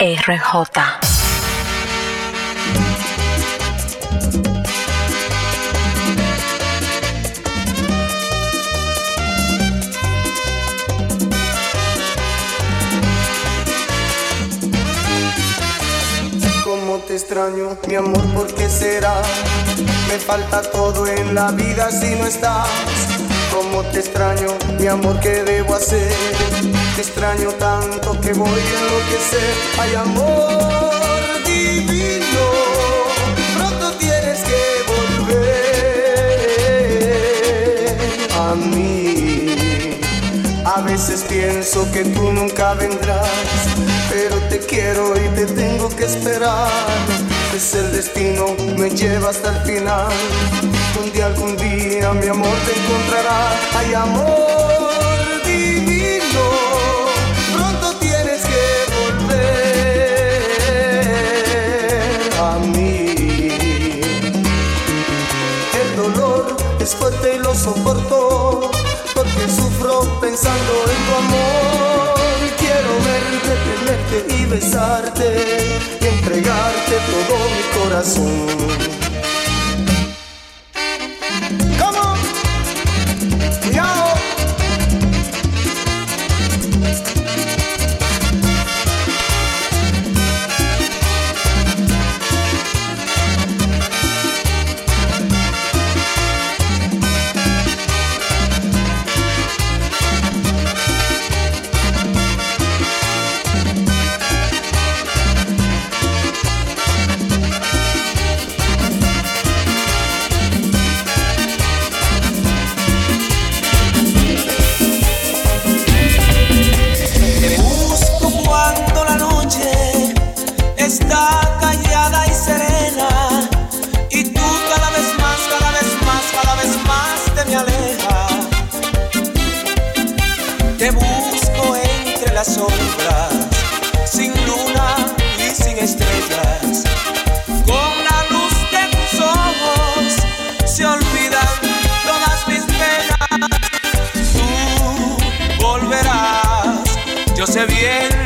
RJ. Cómo te extraño, mi amor, ¿por qué será? Me falta todo en la vida si no estás. Cómo te extraño, mi amor, ¿qué debo hacer? Te extraño tanto que voy a enloquecer. Ay, amor divino, pronto tienes que volver a mí. A veces pienso que tú nunca vendrás, pero te quiero y te tengo que esperar. Es el destino, me lleva hasta el final. Un día, algún día, mi amor te encontrará. Ay, amor porque sufro pensando en tu amor. Quiero verte, tenerte y besarte y entregarte todo mi corazón. Bien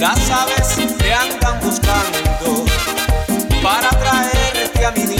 Las aves te andan buscando para traerte a mi niño.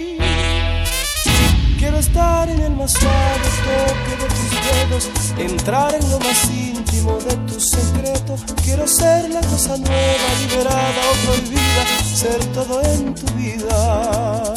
Quiero estar en el más suave toque de tus dedos, entrar en lo más íntimo de tu secreto. Quiero ser la cosa nueva, liberada o prohibida, ser todo en tu vida.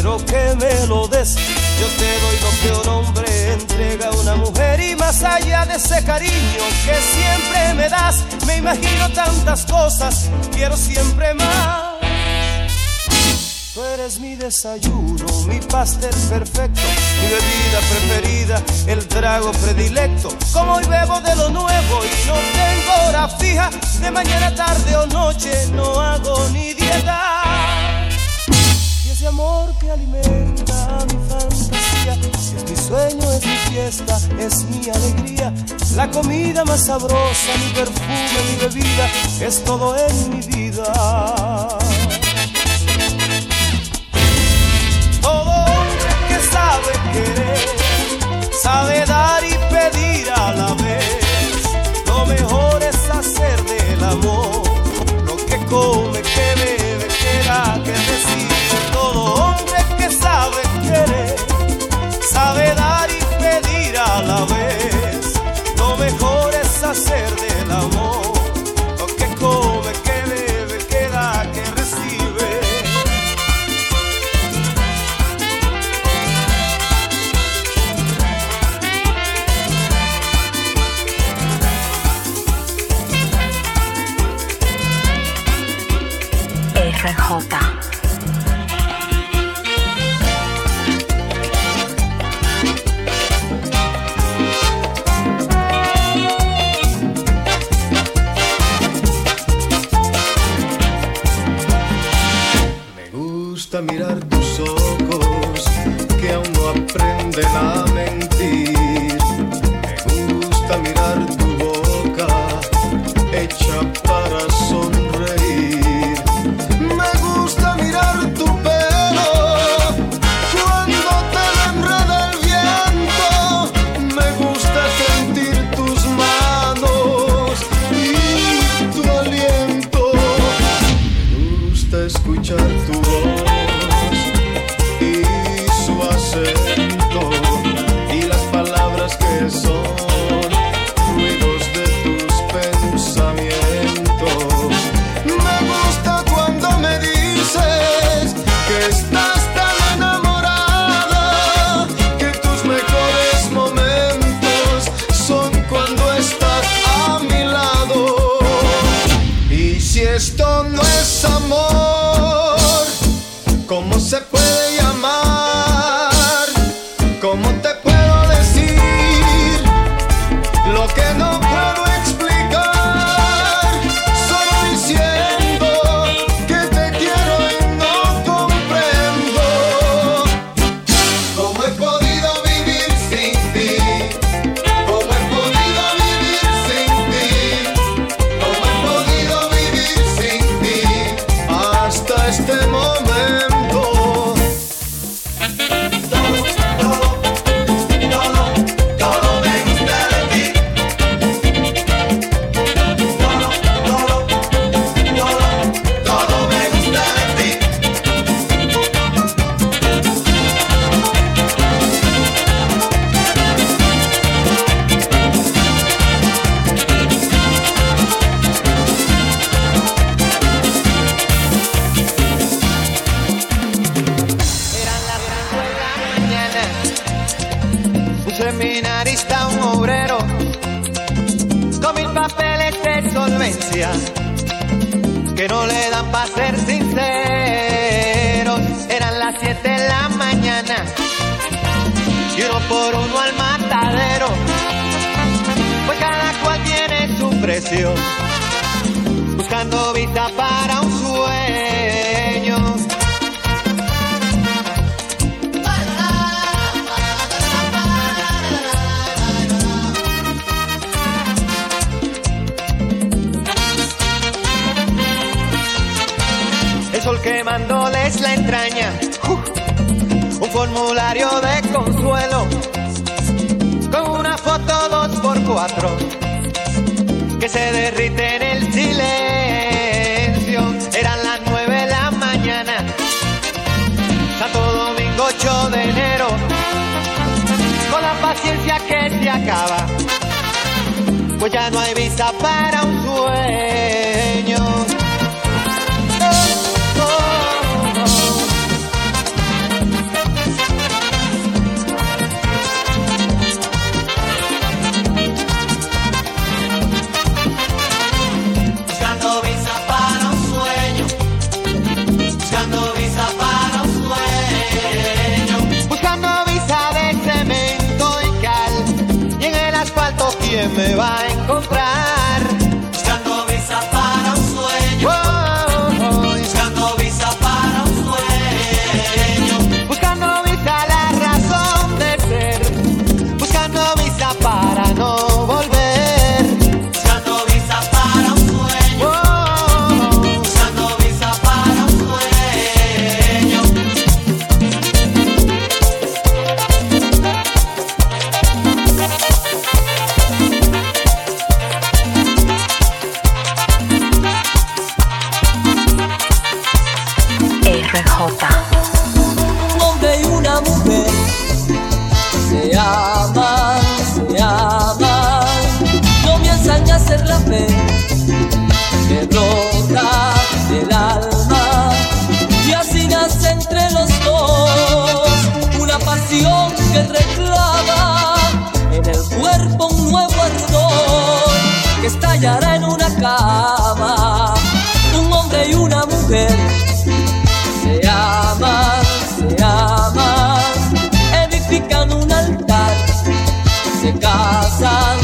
Quiero que me lo des yo te doy lo que un hombre entrega a una mujer y más allá de ese cariño que siempre me das, me imagino tantas cosas, quiero siempre más. Tú eres mi desayuno, mi pastel perfecto, mi bebida preferida, el trago predilecto. Como hoy bebo de lo nuevo y no tengo hora fija, de mañana, tarde o noche no hago ni dieta amor que alimenta mi fantasía. Es mi sueño, es mi fiesta, es mi alegría. La comida más sabrosa, mi perfume, mi bebida, es todo en mi vida. Todo hombre que sabe querer, sabe dar y pedir a la vez. Lo mejor es hacer del amor lo que come, que bebe. Si esto no es amor, ¿cómo se puede llamar? Seminarista, un obrero, con mil papeles de solvencia, que no le dan para ser sinceros. Eran las siete de la mañana, y uno por uno al matadero, pues cada cual tiene su precio, buscando vista para un sueño. Quemándoles la entraña, ¡Uf! un formulario de consuelo, con una foto dos por cuatro, que se derrite en el silencio, eran las nueve de la mañana, Santo Domingo 8 de enero, con la paciencia que se acaba, pues ya no hay vista para un sueño. pasado.